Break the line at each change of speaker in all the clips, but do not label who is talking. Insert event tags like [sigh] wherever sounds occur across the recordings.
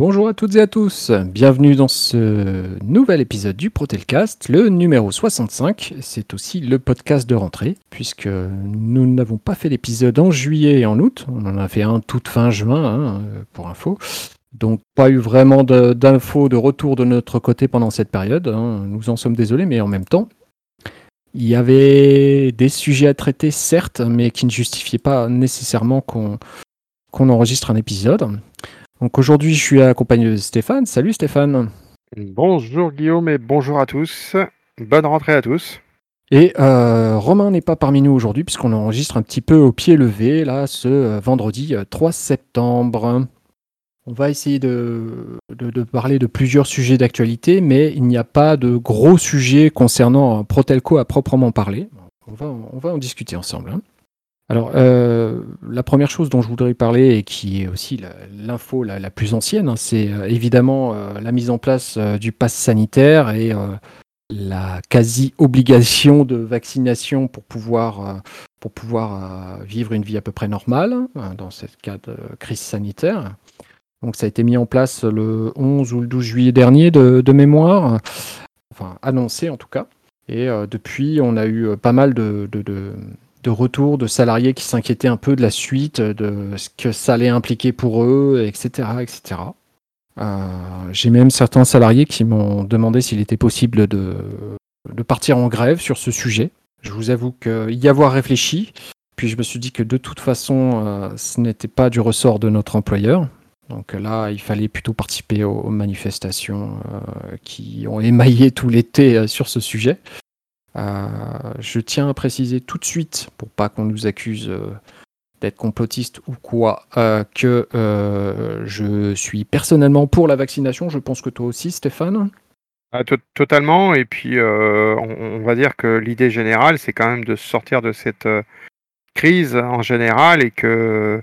Bonjour à toutes et à tous, bienvenue dans ce nouvel épisode du Protelcast, le numéro 65. C'est aussi le podcast de rentrée, puisque nous n'avons pas fait l'épisode en juillet et en août, on en a fait un toute fin juin, hein, pour info. Donc pas eu vraiment d'infos de, retour de notre côté pendant cette période, hein. nous en sommes désolés, mais en même temps, il y avait des sujets à traiter, certes, mais qui ne justifiaient pas nécessairement qu'on enregistre un épisode. Donc aujourd'hui, je suis accompagné de Stéphane. Salut Stéphane.
Bonjour Guillaume et bonjour à tous. Bonne rentrée à tous.
Et euh, Romain n'est pas parmi nous aujourd'hui puisqu'on enregistre un petit peu au pied levé là ce euh, vendredi 3 euh, septembre. On va essayer de, de, parler de plusieurs sujets d'actualité, mais il n'y a pas de gros sujets concernant Protelco à proprement parler. On va, on va en discuter ensemble. Hein. Alors, euh, la première chose dont je voudrais parler, et qui est aussi l'info la, plus ancienne, hein, c'est euh, évidemment euh, la mise en place du pass sanitaire et la quasi-obligation de vaccination pour pouvoir, pour pouvoir vivre une vie à peu près normale hein, dans ce cas de crise sanitaire. Donc ça a été mis en place le 11 ou le 12 juillet dernier de, mémoire, enfin annoncé en tout cas. Et depuis, on a eu pas mal de de retour de salariés qui s'inquiétaient un peu de la suite, de ce que ça allait impliquer pour eux, etc. etc. Euh, j'ai même certains salariés qui m'ont demandé s'il était possible de, de, partir en grève sur ce sujet. Je vous avoue y avoir réfléchi, puis je me suis dit que de toute façon, euh, ce n'était pas du ressort de notre employeur. Donc là, il fallait plutôt participer aux, manifestations euh, qui ont émaillé tout l'été sur ce sujet. Euh, je tiens à préciser tout de suite, pour pas qu'on nous accuse euh, d'être complotiste ou quoi, euh, que je suis personnellement pour la vaccination. Je pense que toi aussi, Stéphane.
Ah, totalement. Et puis, on, va dire que l'idée générale, c'est quand même de sortir de cette crise en général et que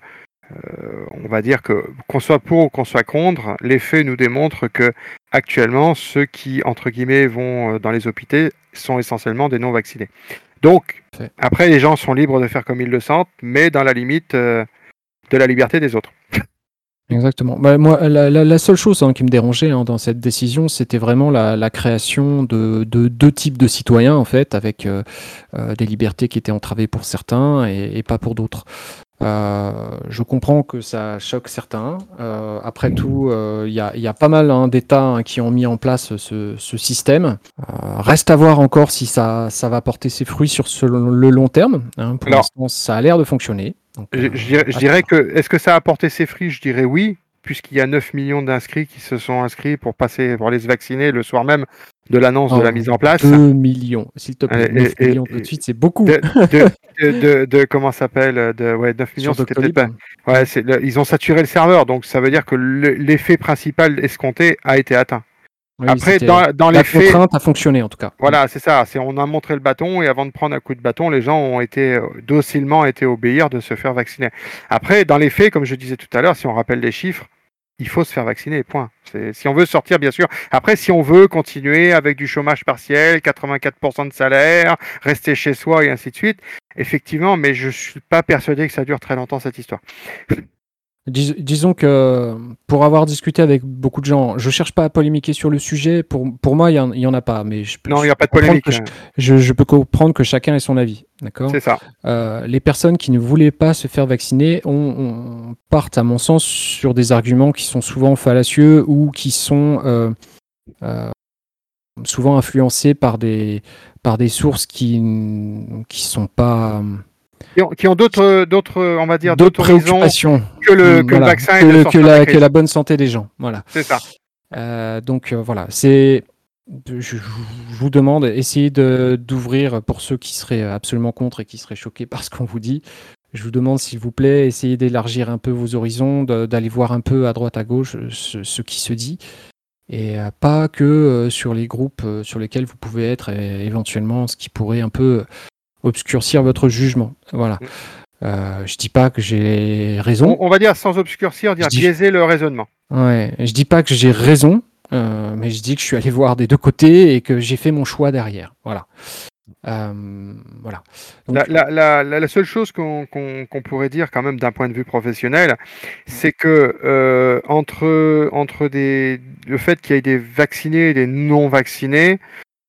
on va dire que qu'on soit pour ou qu'on soit contre, les faits nous démontrent que actuellement, ceux qui entre guillemets vont dans les hôpitaux sont essentiellement des non-vaccinés. Donc, après, les gens sont libres de faire comme ils le sentent, mais dans la limite euh, de la liberté des autres. [laughs]
Exactement. Bah, moi, la, seule chose hein, qui me dérangeait hein, dans cette décision, c'était vraiment la, création de, deux types de citoyens, en fait, avec euh, euh, des libertés qui étaient entravées pour certains et pas pour d'autres. Euh, je comprends que ça choque certains. Euh, après tout, il euh, y, a, pas mal hein, d'États hein, qui ont mis en place ce, système. reste à voir encore si ça, ça va porter ses fruits sur le long terme. Hein. Pour l'instant, ça a l'air de fonctionner.
je, dirais, que, est-ce que ça a porté ses fruits? Je dirais oui, puisqu'il y a 9 millions d'inscrits qui se sont inscrits pour passer, pour aller se vacciner le soir même de l'annonce de la oh, mise en place.
2 millions, s'il te plaît. 9 millions tout de suite, c'est beaucoup.
De, [laughs] de, comment s'appelle de, ouais, 9 millions, c'était peut-être Ouais, ils ont saturé le serveur, donc ça veut dire que l'effet principal escompté a été atteint.
Après, dans, dans les faits, contrainte a fonctionné en tout cas.
Voilà, c'est ça. C'est on a montré le bâton et avant de prendre un coup de bâton, les gens ont été docilement été obéir de se faire vacciner. Après, dans les faits, comme je disais tout à l'heure, si on rappelle les chiffres, il faut se faire vacciner, point. Si on veut sortir, bien sûr. Après, si on veut continuer avec du chômage partiel, 84% de salaire, rester chez soi et ainsi de suite, effectivement, mais je suis pas persuadé que ça dure très longtemps cette histoire
disons que pour avoir discuté avec beaucoup de gens, je cherche pas à polémiquer sur le sujet. Pour, pour moi, il n'y en, a pas. Mais je,
non, il n'y a pas de polémique.
Hein. Je, peux comprendre que chacun ait son avis. D'accord
C'est ça.
Euh, les personnes qui ne voulaient pas se faire vacciner on, partent, à mon sens, sur des arguments qui sont souvent fallacieux ou qui sont euh, euh, souvent influencés par des, par des sources qui ne sont pas
qui ont, d'autres, d'autres, on va dire,
d'autres préoccupations
que le, que le vaccin
que, et que, la, que, la, bonne santé des gens. Voilà.
C'est ça.
Donc voilà, c'est. Je, vous demande, essayez d'ouvrir pour ceux qui seraient absolument contre et qui seraient choqués par ce qu'on vous dit. Je vous demande, s'il vous plaît, essayez d'élargir un peu vos horizons, d'aller voir un peu à droite, à gauche ce, ce qui se dit et euh, pas que sur les groupes sur lesquels vous pouvez être éventuellement ce qui pourrait un peu obscurcir votre jugement. Voilà. Mm. Euh, je dis pas que j'ai raison.
On, va dire sans obscurcir, dire biaiser le raisonnement.
Ouais, je dis pas que j'ai raison, euh, mais je dis que je suis allé voir des deux côtés et que j'ai fait mon choix derrière. Voilà. voilà.
la, seule chose qu'on pourrait dire quand même d'un point de vue professionnel, c'est que entre, entre le fait qu'il y ait des vaccinés et des non vaccinés,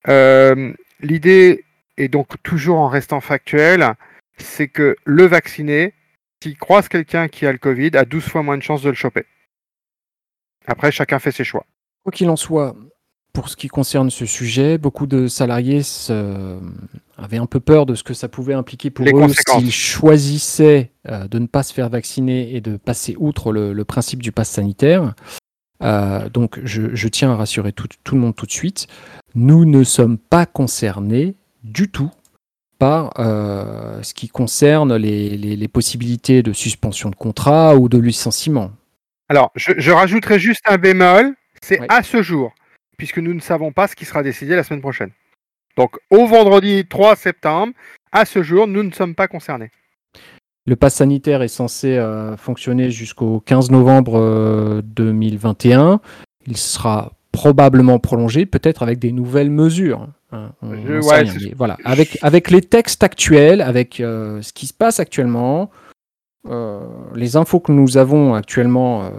l'idée est donc toujours en restant factuel, c'est que le vacciné, s'il croise quelqu'un qui a le Covid, a 12 fois moins de chances de le choper. Après, chacun fait ses choix.
Quoi qu'il en soit, pour ce qui concerne ce sujet, beaucoup de salariés avaient un peu peur de ce que ça pouvait impliquer pour eux s'ils choisissaient euh, de ne pas se faire vacciner et de passer outre le, principe du pass sanitaire. Euh, donc je, tiens à rassurer tout, le monde tout de suite, nous ne sommes pas concernés du tout par euh, ce qui concerne les, possibilités de suspension de contrat ou de licenciement.
Alors, je, rajouterai juste un bémol, c'est à ce jour, puisque nous ne savons pas ce qui sera décidé la semaine prochaine. Donc, au vendredi 3 septembre, à ce jour, nous ne sommes pas concernés.
Le pass sanitaire est censé euh, fonctionner jusqu'au 15 novembre 2021. Euh, Il sera probablement prolongé, peut-être avec des nouvelles mesures. Hein, voilà, avec, avec les textes actuels, avec euh, ce qui se passe actuellement, les infos que nous avons actuellement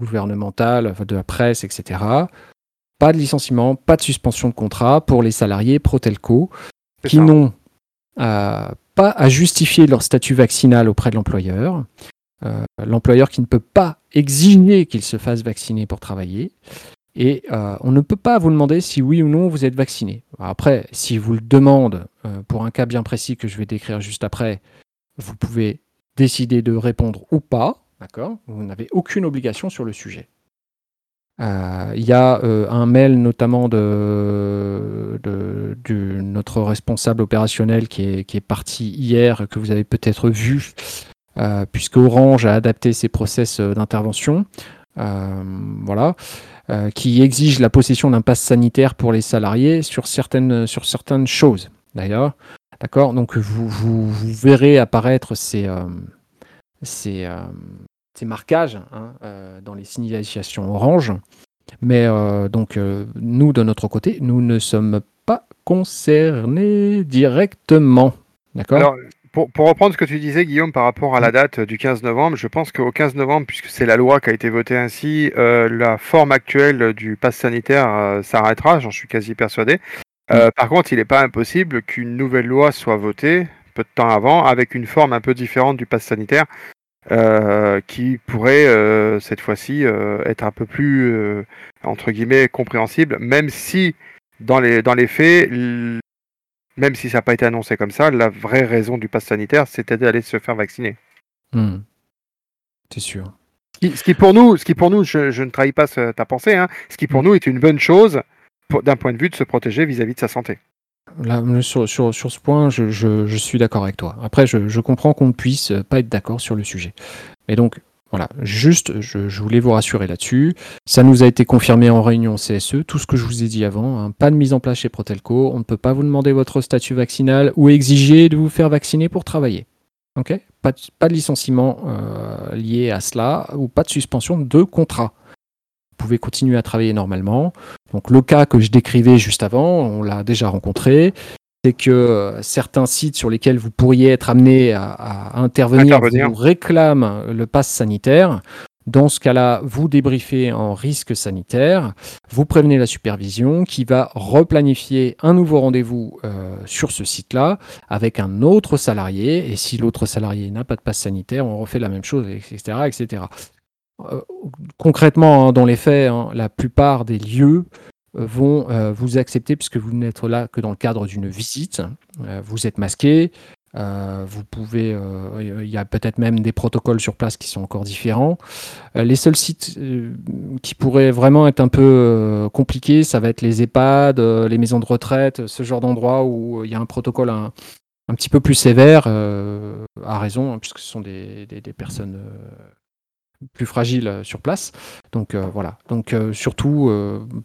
euh, gouvernementales, de la presse, etc. Pas de licenciement, pas de suspension de contrat pour les salariés Protelco qui n'ont pas à justifier leur statut vaccinal auprès de l'employeur. l'employeur qui ne peut pas exiger qu'il se fasse vacciner pour travailler. Et euh, on ne peut pas vous demander si oui ou non vous êtes vacciné. Après, si vous le demande euh, pour un cas bien précis que je vais décrire juste après, vous pouvez décider de répondre ou pas. D'accord? Vous n'avez aucune obligation sur le sujet. Euh, il y a un mail notamment de, notre responsable opérationnel qui est, parti hier, que vous avez peut-être vu, puisque Orange a adapté ses process d'intervention. voilà. Euh, qui exige la possession d'un pass sanitaire pour les salariés sur certaines, sur certaines choses. D'ailleurs, d'accord? Donc vous, vous, verrez apparaître ces, euh, ces, euh, ces, marquages hein, dans les signalisations orange. Mais donc nous de notre côté, nous ne sommes pas concernés directement. D'accord?
Pour, reprendre ce que tu disais, Guillaume, par rapport à la date du 15 novembre, je pense qu'au 15 novembre, puisque c'est la loi qui a été votée ainsi, euh, la forme actuelle du pass sanitaire euh, s'arrêtera, j'en suis quasi persuadé. Euh, par contre, il n'est pas impossible qu'une nouvelle loi soit votée peu de temps avant, avec une forme un peu différente du pass sanitaire, qui pourrait cette fois-ci être un peu plus, entre guillemets, compréhensible, même si dans les, dans les faits, même si ça n'a pas été annoncé comme ça, la vraie raison du pass sanitaire, c'était d'aller se faire vacciner.
Hmm. C'est sûr.
Ce qui, pour nous, ce qui pour nous je, ne trahis pas ta pensée, hein, ce qui pour hmm. nous est une bonne chose d'un point de vue de se protéger vis-à-vis de sa santé.
Là, sur, sur, ce point, je, suis d'accord avec toi. Après, je, comprends qu'on ne puisse pas être d'accord sur le sujet. Mais donc, voilà, juste, je, voulais vous rassurer là-dessus. Ça nous a été confirmé en réunion CSE, tout ce que je vous ai dit avant. Hein. Pas de mise en place chez Protelco. On ne peut pas vous demander votre statut vaccinal ou exiger de vous faire vacciner pour travailler. Ok? Pas, de, pas de licenciement euh, lié à cela ou pas de suspension de contrat. Vous pouvez continuer à travailler normalement. Donc le cas que je décrivais juste avant, on l'a déjà rencontré c'est que euh, certains sites sur lesquels vous pourriez être amené à, intervenir, vous réclament le pass sanitaire. Dans ce cas-là, vous débriefez en risque sanitaire, vous prévenez la supervision qui va replanifier un nouveau rendez-vous euh, sur ce site-là avec un autre salarié. Et si l'autre salarié n'a pas de passe sanitaire, on refait la même chose, etc. etc. Euh, concrètement, hein, dans les faits, hein, la plupart des lieux vont euh, vous accepter puisque vous n'êtes là que dans le cadre d'une visite. Euh, vous êtes masqué. Euh, vous pouvez, il y a peut-être même des protocoles sur place qui sont encore différents. les seuls sites qui pourraient vraiment être un peu compliqués, ça va être les EHPAD, les maisons de retraite, ce genre d'endroits où il y a un protocole un, petit peu plus sévère, à raison, hein, puisque ce sont des personnes plus fragile euh, sur place. Donc euh, voilà. Donc euh, surtout,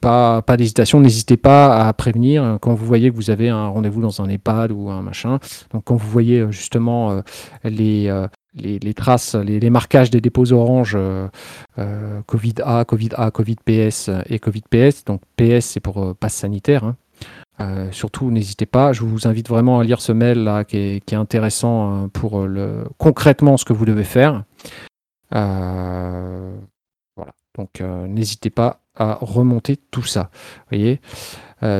pas, pas d'hésitation. N'hésitez pas à prévenir quand vous voyez que vous avez un rendez-vous dans un EHPAD ou un machin. Donc quand vous voyez justement les, les, traces, les, marquages des dépôts orange Covid A, Covid A, Covid PS et Covid PS. Donc PS c'est pour passe sanitaire. Hein. surtout, n'hésitez pas. Je vous invite vraiment à lire ce mail là, qui est, intéressant pour le concrètement ce que vous devez faire. Voilà. Donc, n'hésitez pas à remonter tout ça. Voyez.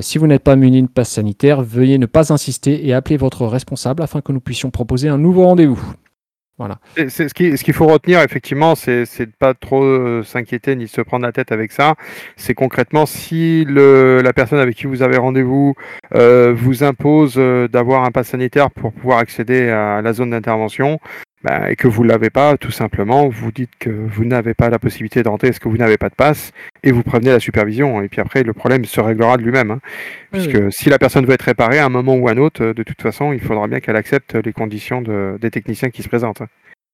si vous n'êtes pas muni de passe sanitaire, veuillez ne pas insister et appeler votre responsable afin que nous puissions proposer un nouveau rendez-vous. Voilà.
C'est ce qu'il faut retenir effectivement, c'est de pas trop euh, s'inquiéter ni se prendre la tête avec ça. C'est concrètement si la personne avec qui vous avez rendez-vous euh, vous impose euh, d'avoir un pass sanitaire pour pouvoir accéder à la zone d'intervention, bah, et que vous ne l'avez pas, tout simplement, vous dites que vous n'avez pas la possibilité d'entrer parce que vous n'avez pas de passe et vous prévenez la supervision. Et puis après, le problème se réglera de lui-même. Hein. puisque si la personne veut être réparée à un moment ou à un autre, de toute façon, il faudra bien qu'elle accepte les conditions de, des techniciens qui se présentent. Hein.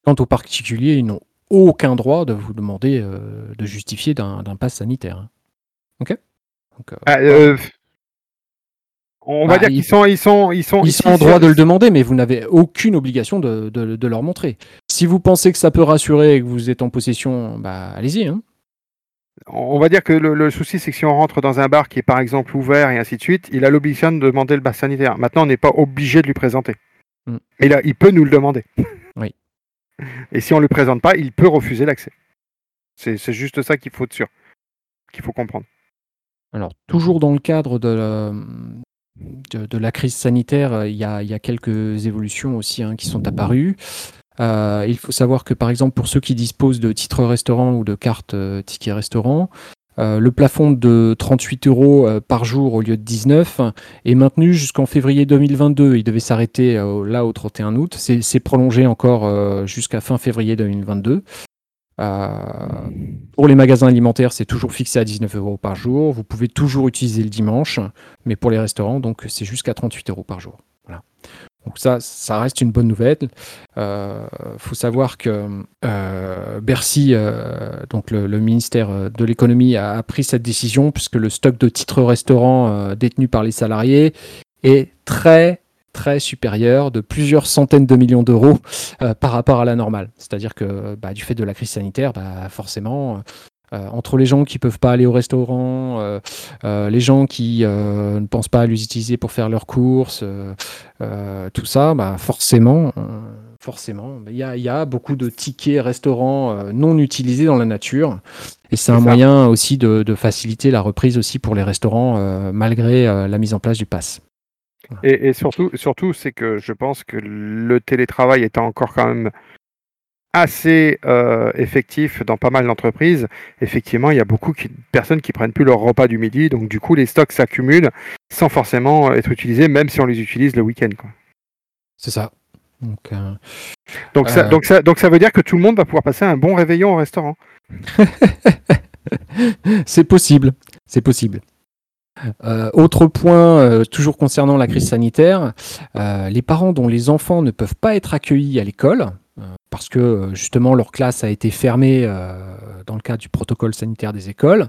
Quant aux particuliers, ils n'ont aucun droit de vous demander euh, de justifier d'un pass sanitaire. Hein. Ok?
Donc, euh, ah, euh, on va bah, dire qu'ils sont, ils sont, ils sont,
ils sont en droit de le demander, mais vous n'avez aucune obligation de, de, leur montrer. Si vous pensez que ça peut rassurer et que vous êtes en possession, bah allez-y. Hein.
On va dire que le, souci, c'est que si on rentre dans un bar qui est par exemple ouvert et ainsi de suite, il a l'obligation de demander le pass sanitaire. Maintenant, on n'est pas obligé de lui présenter. Mm. Mais là, il peut nous le demander.
Oui. [laughs]
Et si on ne le présente pas, il peut refuser l'accès. C'est juste ça qu'il faut qu'il faut comprendre.
Alors, toujours dans le cadre de, de, la crise sanitaire, euh, il y, a, quelques évolutions aussi hein, qui sont apparues. Euh, il faut savoir que par exemple pour ceux qui disposent de titres restaurant ou de cartes euh, tickets restaurant, le plafond de 38 euros par jour au lieu de 19 est maintenu jusqu'en février 2022. Il devait s'arrêter là au 31 août. C'est prolongé encore jusqu'à fin février 2022. Euh, pour les magasins alimentaires, c'est toujours fixé à 19 euros par jour. Vous pouvez toujours utiliser le dimanche, mais pour les restaurants, donc c'est jusqu'à 38 euros par jour. Donc ça, ça reste une bonne nouvelle. Il euh, faut savoir que euh, Bercy, donc le, ministère de l'économie, a, pris cette décision puisque le stock de titres restaurants détenus par les salariés est très très supérieur de plusieurs centaines de millions d'euros euh, par rapport à la normale. C'est-à-dire que bah, du fait de la crise sanitaire, bah, forcément, euh, entre les gens qui peuvent pas aller au restaurant, euh, les gens qui ne pensent pas à les utiliser pour faire leurs courses, tout ça, bah, forcément, forcément, il y, a, beaucoup de tickets restaurants non utilisés dans la nature. Et c'est un moyen aussi de, de, faciliter la reprise aussi pour les restaurants malgré la mise en place du pass.
Et, surtout, surtout c'est que je pense que le télétravail étant encore quand même assez euh, effectif dans pas mal d'entreprises, effectivement, il y a beaucoup de personnes qui prennent plus leur repas du midi, donc du coup, les stocks s'accumulent sans forcément être utilisés, même si on les utilise le week-end.
C'est ça. Donc, euh,
donc, ça, euh, donc, ça, donc ça veut dire que tout le monde va pouvoir passer un bon réveillon au restaurant. [laughs]
c'est possible, c'est possible. Euh, autre point, euh, toujours concernant la crise sanitaire, euh, les parents dont les enfants ne peuvent pas être accueillis à l'école, parce que justement leur classe a été fermée dans le cadre du protocole sanitaire des écoles,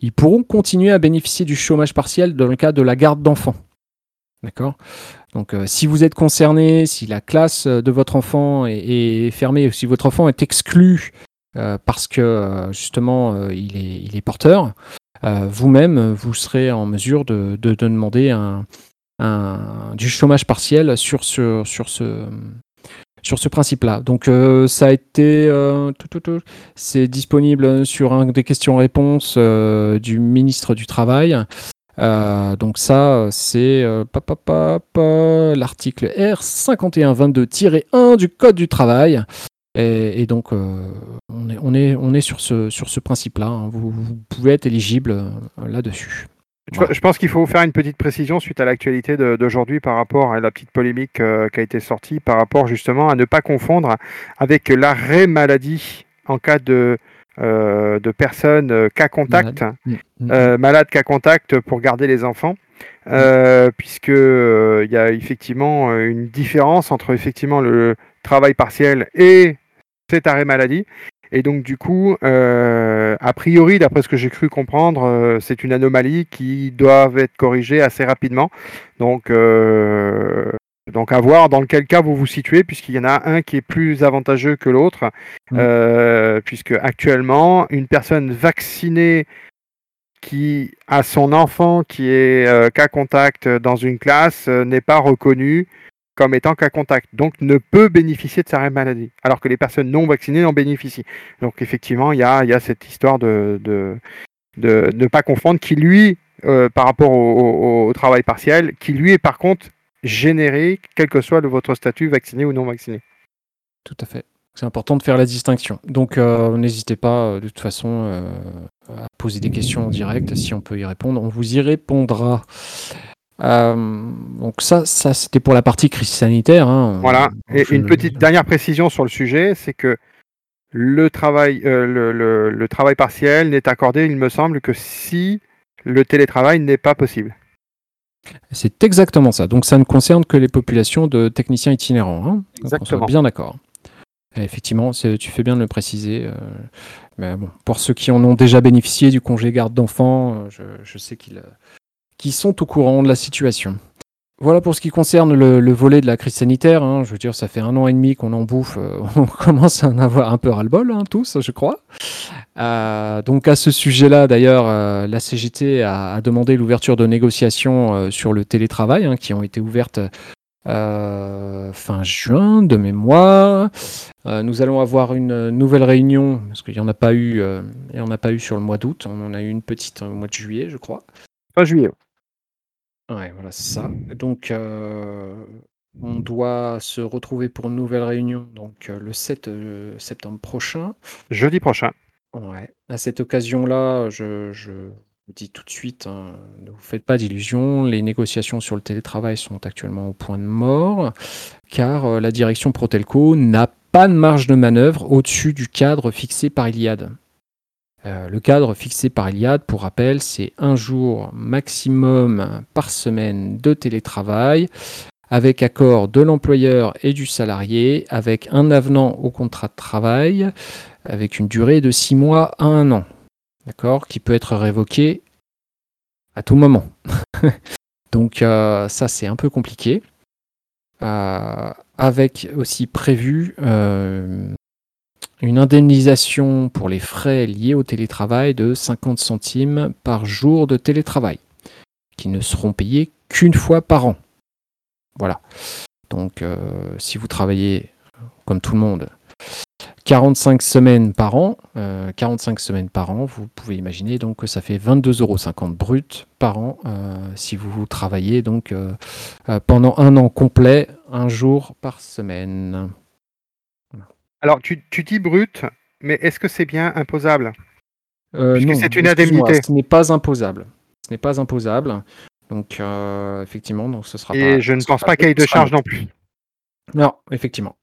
ils pourront continuer à bénéficier du chômage partiel dans le cas de la garde d'enfants. D'accord? Donc si vous êtes concerné, si la classe de votre enfant est, fermée, si votre enfant est exclu parce que justement il est, porteur, vous-même, vous serez en mesure de, demander du chômage partiel sur ce principe-là. Donc euh, ça a été, euh, c'est disponible sur un des questions-réponses du ministre du Travail. donc ça, c'est l'article R5122-1 du Code du travail. Et, donc, euh, on, est, on, est, on est sur ce, sur ce principe-là. Hein. Vous, pouvez être éligible euh, là-dessus.
Je pense qu'il faut faire une petite précision suite à l'actualité d'aujourd'hui par rapport à la petite polémique euh, qui a été sortie, par rapport justement à ne pas confondre avec l'arrêt maladie en cas de, de personnes cas contact, malades malade cas contact pour garder les enfants. Euh, puisque il y a effectivement une différence entre effectivement le travail partiel et cet arrêt maladie. Et donc du coup, euh, a priori, d'après ce que j'ai cru comprendre, euh, c'est une anomalie qui doit être corrigée assez rapidement. Donc, euh, donc à voir dans quel cas vous vous situez, puisqu'il y en a un qui est plus avantageux que l'autre, mmh. puisque actuellement, une personne vaccinée qui a son enfant qui est cas contact dans une classe n'est pas reconnu comme étant cas contact, donc ne peut bénéficier de sa maladie, alors que les personnes non vaccinées en bénéficient. Donc effectivement, il y a, cette histoire de, ne pas confondre qui lui, euh, par rapport au, travail partiel, qui lui est par contre généré, quel que soit votre statut vacciné ou non vacciné.
Tout à fait. C'est important de faire la distinction. Donc euh, n'hésitez pas de toute façon euh, à poser des questions en direct si on peut y répondre. On vous y répondra. Euh, donc ça, ça c'était pour la partie crise sanitaire. Hein.
Voilà. Et une petite dernière précision sur le sujet, c'est que le travail, euh, le, le, le, travail partiel n'est accordé, il me semble, que si le télétravail n'est pas possible.
C'est exactement ça. Donc ça ne concerne que les populations de techniciens itinérants. Hein.
Exactement.
bien d'accord. Effectivement, tu fais bien de le préciser. Euh, mais bon, pour ceux qui en ont déjà bénéficié du congé garde d'enfants, je, je, sais qu'ils qu sont au courant de la situation. Voilà pour ce qui concerne le, le volet de la crise sanitaire. Hein. Je veux dire, ça fait un an et demi qu'on en bouffe. Euh, [laughs] on commence à en avoir un peu ras-le-bol, hein, tous, je crois. Euh, donc à ce sujet-là, d'ailleurs, euh, la CGT a, demandé l'ouverture de négociations sur le télétravail, hein, qui ont été ouvertes fin juin de mémoire. Nous allons avoir une nouvelle réunion parce qu'il n'y en a pas eu, en pas eu sur le mois d'août. On en a eu une petite au mois de juillet, je crois.
Fin juillet.
Ouais, voilà, c'est ça. Donc, on doit se retrouver pour une nouvelle réunion, donc le 7 septembre prochain.
Jeudi prochain.
Ouais. À cette occasion-là, je, je vous dis tout de suite, hein, ne vous faites pas d'illusions, les négociations sur le télétravail sont actuellement au point de mort, car la direction Protelco n'a pas de marge de manœuvre au-dessus du cadre fixé par Iliad. Euh, le cadre fixé par Iliad, pour rappel, c'est un jour maximum par semaine de télétravail, avec accord de l'employeur et du salarié, avec un avenant au contrat de travail, avec une durée de six mois à un an d'accord, qui peut être révoqué à tout moment. [laughs] Donc euh, ça, c'est un peu compliqué. Euh, avec aussi prévu une indemnisation pour les frais liés au télétravail de 50 centimes par jour de télétravail, qui ne seront payés qu'une fois par an. Voilà. Donc euh, si vous travaillez comme tout le monde 45 semaines par an, euh, 45 semaines par an, vous pouvez imaginer donc que ça fait 22,50 euros brut par an euh, si vous travaillez donc euh, pendant un an complet, un jour par semaine.
Alors tu, tu dis brut, mais est-ce que c'est bien imposable?
Euh,
Puisque c'est une indemnité.
Ce n'est pas imposable. Ce n'est pas imposable. Donc effectivement, donc ce sera.
Et
pas,
je ne pense pas qu'il y ait de charge non plus.
Non, effectivement.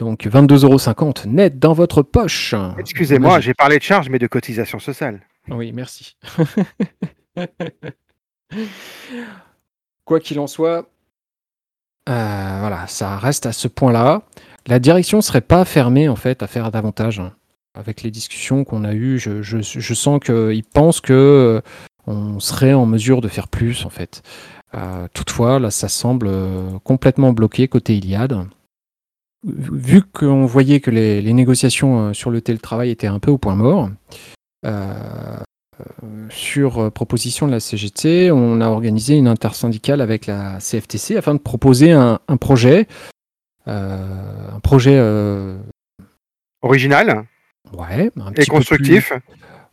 Donc 22,50€ net dans votre poche.
Excusez-moi, j'ai parlé de charge, mais de cotisation sociale.
Oui, merci. [laughs] Quoi qu'il en soit, euh, voilà, ça reste à ce point-là. La direction ne serait pas fermée en fait à faire davantage. Hein. Avec les discussions qu'on a eues, je, je, je sens qu'ils pensent que euh, on serait en mesure de faire plus en fait. Euh, toutefois, là, ça semble euh, complètement bloqué côté Iliad vu qu'on voyait que les, négociations sur le télétravail étaient un peu au point mort, sur proposition de la CGT, on a organisé une intersyndicale avec la CFTC afin de proposer un, projet, un projet euh,
original,
ouais,
un et constructif.
Plus...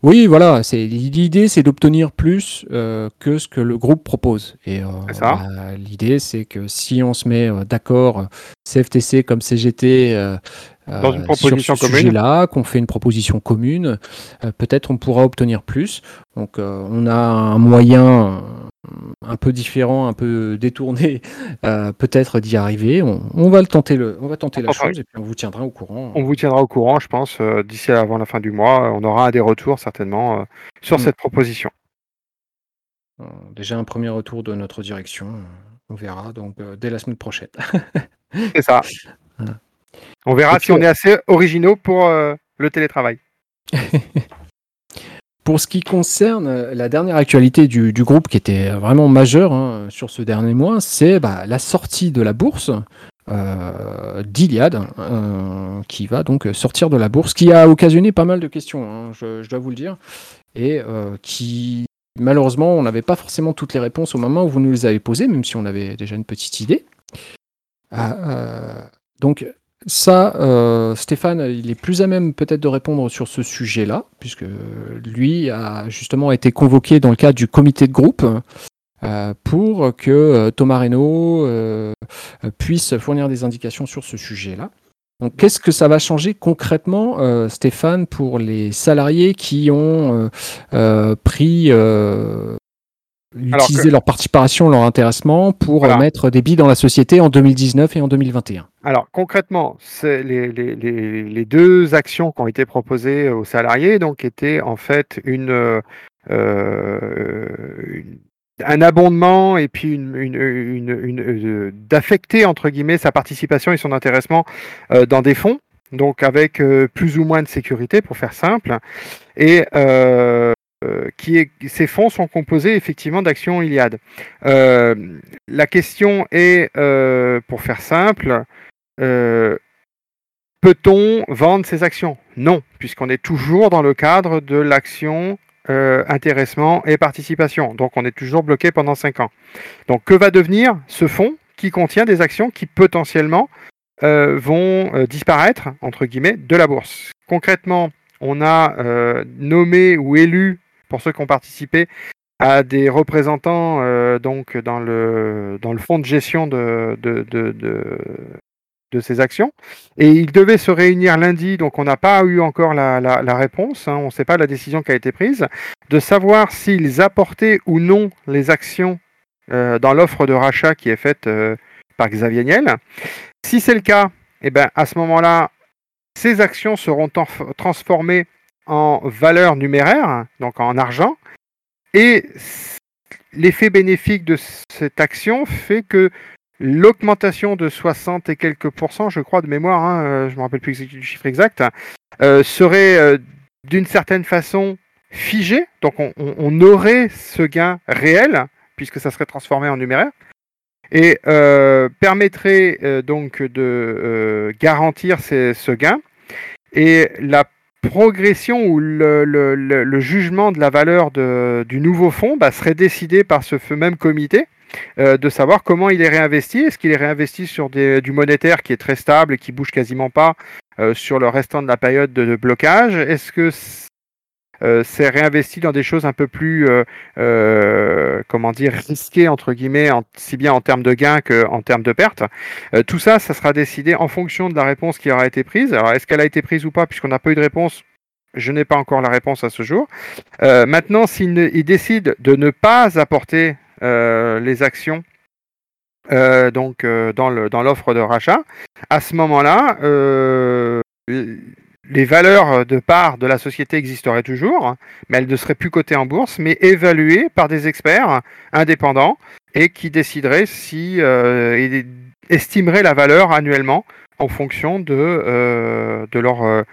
Oui, voilà. C'est l'idée, c'est d'obtenir plus euh, que ce que le groupe propose. Et euh, bah, l'idée, c'est que si on se met euh, d'accord, CFTC comme CGT, euh,
Dans une proposition
sur ce sujet-là, qu'on fait une proposition commune, euh, peut-être on pourra obtenir plus. Donc, euh, on a un moyen un peu différent, un peu détourné, [laughs] euh, peut-être d'y arriver. On, on, va le tenter, le, on va tenter la chose et puis on vous tiendra au courant.
On vous tiendra au courant, je pense, euh, d'ici avant la fin du mois. On aura des retours certainement euh, sur mmh. cette proposition.
Déjà un premier retour de notre direction, on verra donc euh, dès la semaine prochaine.
C'est ça. [laughs] Voilà. On verra si on est assez originaux pour euh, le télétravail. [laughs]
Pour ce qui concerne euh, la dernière actualité du, du groupe qui était vraiment majeure hein, sur ce dernier mois, c'est bah, la sortie de la bourse d'Iliad, qui va donc sortir de la bourse, qui a occasionné pas mal de questions, hein, je, dois vous le dire, et qui malheureusement on n'avait pas forcément toutes les réponses au moment où vous nous les avez posées, même si on avait déjà une petite idée. donc ça, euh, Stéphane, il est plus à même peut-être de répondre sur ce sujet-là, puisque lui a justement été convoqué dans le cadre du comité de groupe euh, pour que euh, Thomas Reynaud puisse fournir des indications sur ce sujet-là. Donc, qu'est-ce que ça va changer concrètement, Stéphane, pour les salariés qui ont pris utiliser leur participation, leur intéressement pour mettre des billes dans la société en 2019 et en 2021
Alors concrètement, c'est les, les, les, deux actions qui ont été proposées aux salariés donc étaient en fait une, euh, une un abondement et puis une, une, une, euh, d'affecter entre guillemets sa participation et son intéressement euh, dans des fonds donc avec plus ou moins de sécurité pour faire simple. Et euh, qui est, ces fonds sont composés effectivement d'actions Iliad. Euh, la question est, euh, pour faire simple, peut-on vendre ces actions? Non, puisqu'on est toujours dans le cadre de l'action intéressement et participation. Donc on est toujours bloqué pendant 5 ans. Donc que va devenir ce fonds qui contient des actions qui potentiellement vont disparaître, entre guillemets, de la bourse? Concrètement, on a nommé ou élu pour ceux qui ont participé, à des représentants euh, donc dans le, dans le fonds de gestion de, de, de, ces actions. Et ils devaient se réunir lundi, donc on n'a pas eu encore la, réponse, hein, on ne sait pas la décision qui a été prise, de savoir s'ils apportaient ou non les actions euh, dans l'offre de rachat qui est faite euh, par Xavier Niel. Si c'est le cas, eh ben, à ce moment-là, ces actions seront transformées en valeur numéraire, donc en argent, et l'effet bénéfique de cette action fait que l'augmentation de 60 et quelques pourcents, je crois de mémoire, hein, euh, je ne me rappelle plus du chiffre exact, euh, serait euh, d'une certaine façon figée, donc on, aurait ce gain réel, puisque ça serait transformé en numéraire, et permettrait donc de garantir ce gain. Et la progression ou le, jugement de la valeur du nouveau fonds bah, serait décidé par ce même comité. Euh, de savoir comment il est réinvesti. Est-ce qu'il est réinvesti sur du monétaire qui est très stable et qui bouge quasiment pas euh, sur le restant de la période de blocage? Est-ce que euh, c'est réinvesti dans des choses un peu plus, euh, euh, comment dire, risquées entre guillemets, si bien en termes de gains qu'en termes de pertes. tout ça, ça sera décidé en fonction de la réponse qui aura été prise. Alors, est-ce qu'elle a été prise ou pas, puisqu'on n'a pas eu de réponse je n'ai pas encore la réponse à ce jour. maintenant, s'il décide de ne pas apporter les actions donc dans l'offre de rachat, à ce moment-là, les valeurs de part de la société existeraient toujours, mais elles ne seraient plus cotées en bourse, mais évaluées par des experts indépendants et qui décideraient si euh, estimeraient la valeur annuellement en fonction de, euh, leur euh,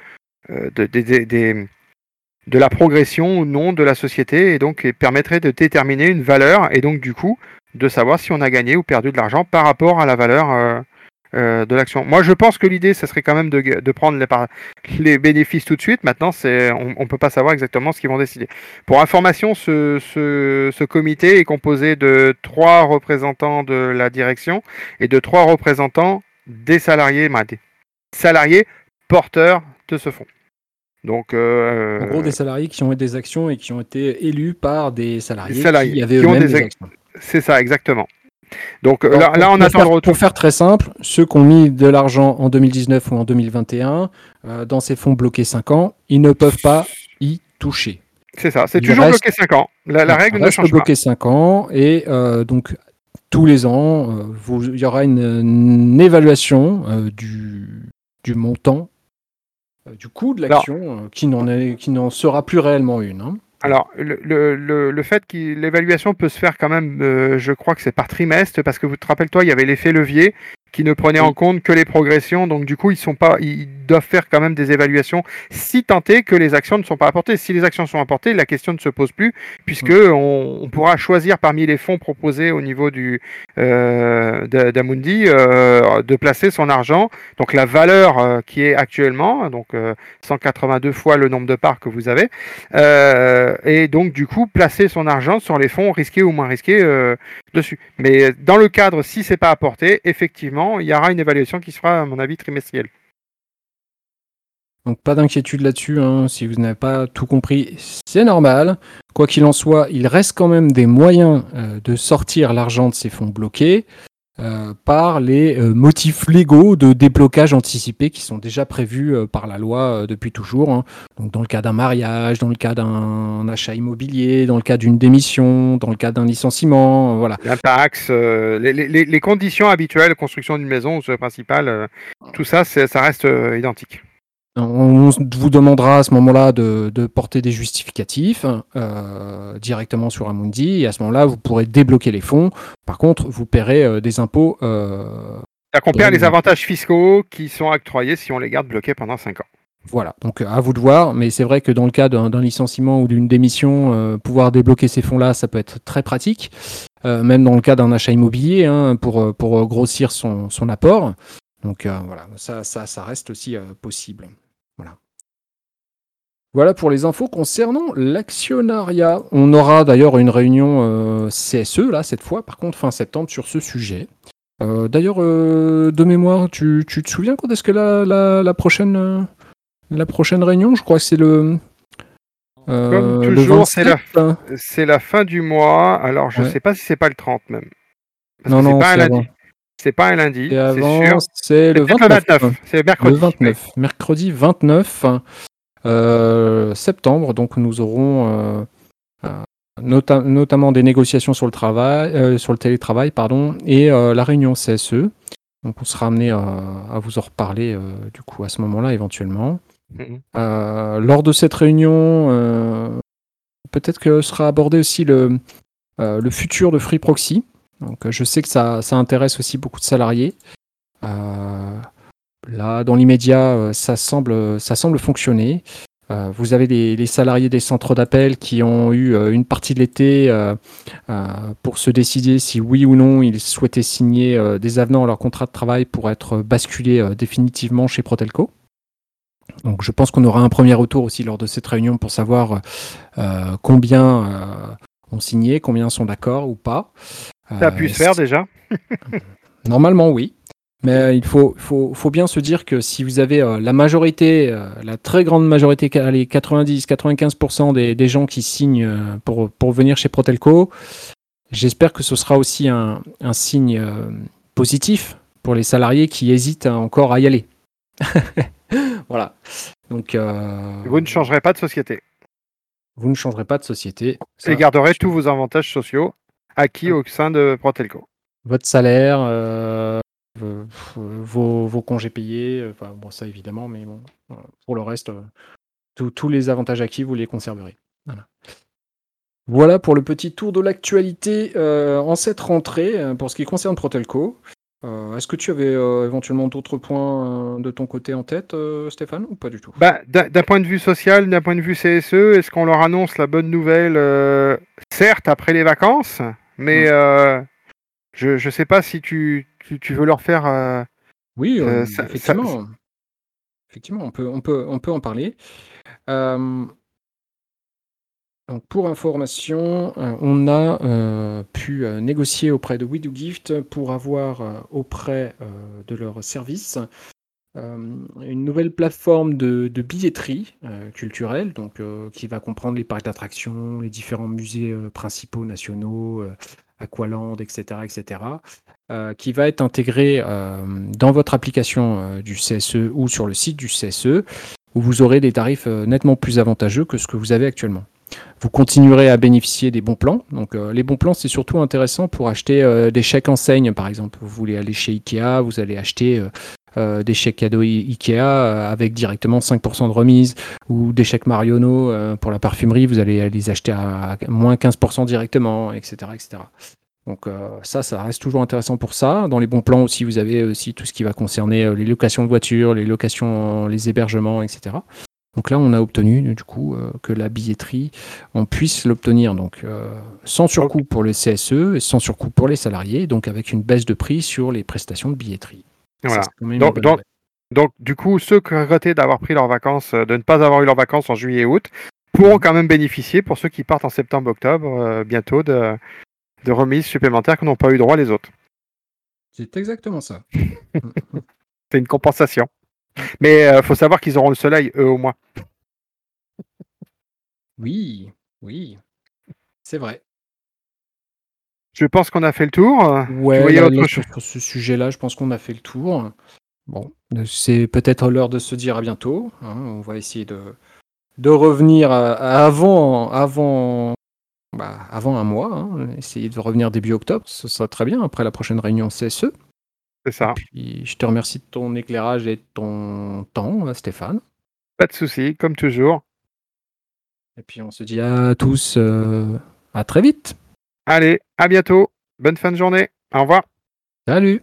de, de, la progression ou non de la société et donc permettraient de déterminer une valeur et donc du coup de savoir si on a gagné ou perdu de l'argent par rapport à la valeur euh, de l'action. Moi, je pense que l'idée, ce serait quand même de, prendre les, bénéfices tout de suite. Maintenant, c'est, on ne peut pas savoir exactement ce qu'ils vont décider. Pour information, ce, comité est composé de trois représentants de la direction et de trois représentants des salariés, des salariés porteurs de ce fonds.
Donc, euh, en gros, des salariés qui ont eu des actions et qui ont été élus par des salariés, qui avaient eux-mêmes des actions.
C'est ça, exactement. Donc euh, là, là, on attend
le retour. Pour faire très simple, ceux qui ont mis de l'argent en 2019 ou en 2021 euh, dans ces fonds bloqués 5 ans, ils ne peuvent pas y toucher.
C'est ça, c'est toujours bloqué 5 ans. La, règle ne change
bloqué 5 ans et euh, donc tous les ans, il y aura une, évaluation du, du, montant, du coût de l'action qui n'en sera plus réellement une. Hein.
Alors, le, le, le fait que l'évaluation peut se faire quand même, euh, je crois que c'est par trimestre, parce que vous te rappelles-toi, il y avait l'effet levier qui ne prenaient en compte que les progressions. Donc du coup, ils sont pas, ils doivent faire quand même des évaluations si est que les actions ne sont pas apportées. Si les actions sont apportées, la question ne se pose plus puisque on, pourra choisir parmi les fonds proposés au niveau du euh, d'Amundi euh, de placer son argent. Donc la valeur euh, qui est actuellement, donc 182 euh, fois le nombre de parts que vous avez, et donc du coup placer son argent sur les fonds risqués ou moins risqués dessus. Mais dans le cadre, si c'est pas apporté, effectivement, il y aura une évaluation qui sera, à mon avis, trimestrielle.
Donc pas d'inquiétude là-dessus, hein. si vous n'avez pas tout compris, c'est normal. Quoi qu'il en soit, il reste quand même des moyens euh, de sortir l'argent de ces fonds bloqués. Euh, par les euh, motifs légaux de déblocage anticipé qui sont déjà prévus euh, par la loi depuis toujours. Hein. Donc dans le cas d'un mariage, dans le cas d'un achat immobilier, dans le cas d'une démission, dans le cas d'un licenciement, voilà.
L'impact, les, les, les, conditions habituelles de construction d'une maison, principale, tout ça, ça reste identique.
On vous demandera à ce moment-là de, porter des justificatifs euh, directement sur Amundi et à ce moment-là, vous pourrez débloquer les fonds. Par contre, vous paierez euh, des impôts. Euh,
ça compare les avantages fiscaux qui sont octroyés si on les garde bloqués pendant 5 ans.
Voilà, donc à vous de voir, mais c'est vrai que dans le cas d'un licenciement ou d'une démission, pouvoir débloquer ces fonds-là, ça peut être très pratique, même dans le cas d'un achat immobilier, hein, pour, pour grossir son, son apport. Donc voilà, ça, ça, ça, reste aussi possible. Voilà pour les infos concernant l'actionnariat. On aura d'ailleurs une réunion euh, CSE, là, cette fois, par contre, fin septembre, sur ce sujet. Euh, d'ailleurs, euh, de mémoire, tu, te souviens quand est-ce que la, la, prochaine, la prochaine réunion? Je crois que c'est le.
Comme toujours, c'est la, la, fin du mois. Alors, je ne sais pas si c'est pas le 30 même.
non, non,
c'est pas un lundi. C'est pas un lundi, c'est sûr.
C'est le 29. C'est mercredi. Le 29. Mercredi 29. Euh, septembre. Donc nous aurons euh, euh, notamment des négociations sur le travail, sur le télétravail, pardon, et la réunion CSE. Donc on sera amené à, vous en reparler du coup à ce moment-là éventuellement. Mm-hmm. lors de cette réunion, peut-être que sera abordé aussi le, le futur de Free Proxy. Donc je sais que ça, ça intéresse aussi beaucoup de salariés. Là, dans l'immédiat, euh, ça semble, ça semble fonctionner. Euh, vous avez les, salariés des centres d'appel qui ont eu euh, une partie de l'été pour se décider si oui ou non ils souhaitaient signer des avenants à leur contrat de travail pour être basculés définitivement chez Protelco. Donc je pense qu'on aura un premier retour aussi lors de cette réunion pour savoir combien ont signé, combien sont d'accord ou pas.
Ça a pu se faire déjà [laughs]
Normalement oui. Mais il faut, faut, faut, bien se dire que si vous avez euh, la majorité, euh, la très grande majorité, les 90-95% des, des, gens qui signent euh, pour, pour venir chez Protelco, j'espère que ce sera aussi un, un signe positif pour les salariés qui hésitent encore à y aller. [laughs] voilà. Donc,
Vous ne changerez pas de société.
Vous ne changerez pas de société.
Et garderez tous vos avantages sociaux acquis au sein de Protelco.
Votre salaire, euh, vos, congés payés, euh, enfin bon ça évidemment, mais bon, pour le reste, euh, tous les avantages acquis, vous les conserverez. Voilà. pour le petit tour de l'actualité en cette rentrée pour ce qui concerne Protelco. Est-ce que tu avais éventuellement d'autres points de ton côté en tête, Stéphane, ou pas du tout?
Bah, D'un point de vue social, d'un point de vue CSE, est-ce qu'on leur annonce la bonne nouvelle, certes après les vacances, mais mmh. je ne sais pas si tu, tu, veux leur faire. Euh,
oui, euh, effectivement. Effectivement, on peut, on peut, on peut en parler. donc pour information, euh, on a pu négocier auprès de WeDoGift pour avoir auprès de leur service une nouvelle plateforme de, billetterie culturelle, donc qui va comprendre les parcs d'attractions, les différents musées principaux nationaux, Aqualand, etc., etc., euh, qui va être intégré euh, dans votre application euh, du CSE ou sur le site du CSE, où vous aurez des tarifs nettement plus avantageux que ce que vous avez actuellement. Vous continuerez à bénéficier des bons plans. Donc les bons plans, c'est surtout intéressant pour acheter des chèques enseignes, par exemple. Vous voulez aller chez Ikea, vous allez acheter des chèques cadeaux Ikea avec directement 5% de remise, ou des chèques Mariono pour la parfumerie, vous allez les acheter à moins 15% directement, etc., etc. Donc ça, ça reste toujours intéressant pour ça. Dans les bons plans aussi, vous avez aussi tout ce qui va concerner les locations de voitures, les locations, les hébergements, etc. Donc là, on a obtenu du coup que la billetterie, on puisse l'obtenir donc sans surcoût pour les CSE et sans surcoût pour les salariés, donc avec une baisse de prix sur les prestations de billetterie.
Voilà. Donc, du coup, ceux qui regrettaient d'avoir pris leurs vacances, de ne pas avoir eu leurs vacances en juillet et août, pourront quand même bénéficier, pour ceux qui partent en septembre-octobre, bientôt, de, de remises supplémentaires que n'ont pas eu droit les autres.
C'est exactement ça. [laughs] [laughs]
C'est une compensation. Mais il euh, faut savoir qu'ils auront le soleil, eux au moins.
Oui, oui. C'est vrai.
Je pense qu'on a fait le tour.
Ouais, sur ce sujet-là, je pense qu'on a fait le tour. Bon, c'est peut-être l'heure de se dire à bientôt. Hein. On va essayer de, de revenir avant, avant bah, avant un mois, hein, essayer de revenir début octobre, ce sera très bien après la prochaine réunion CSE.
C'est ça.
je te remercie de ton éclairage et de ton temps, euh, Stéphane.
Pas de souci, comme toujours.
Et puis on se dit à tous euh, à très vite.
Allez, à bientôt. Bonne fin de journée. Au revoir.
Salut.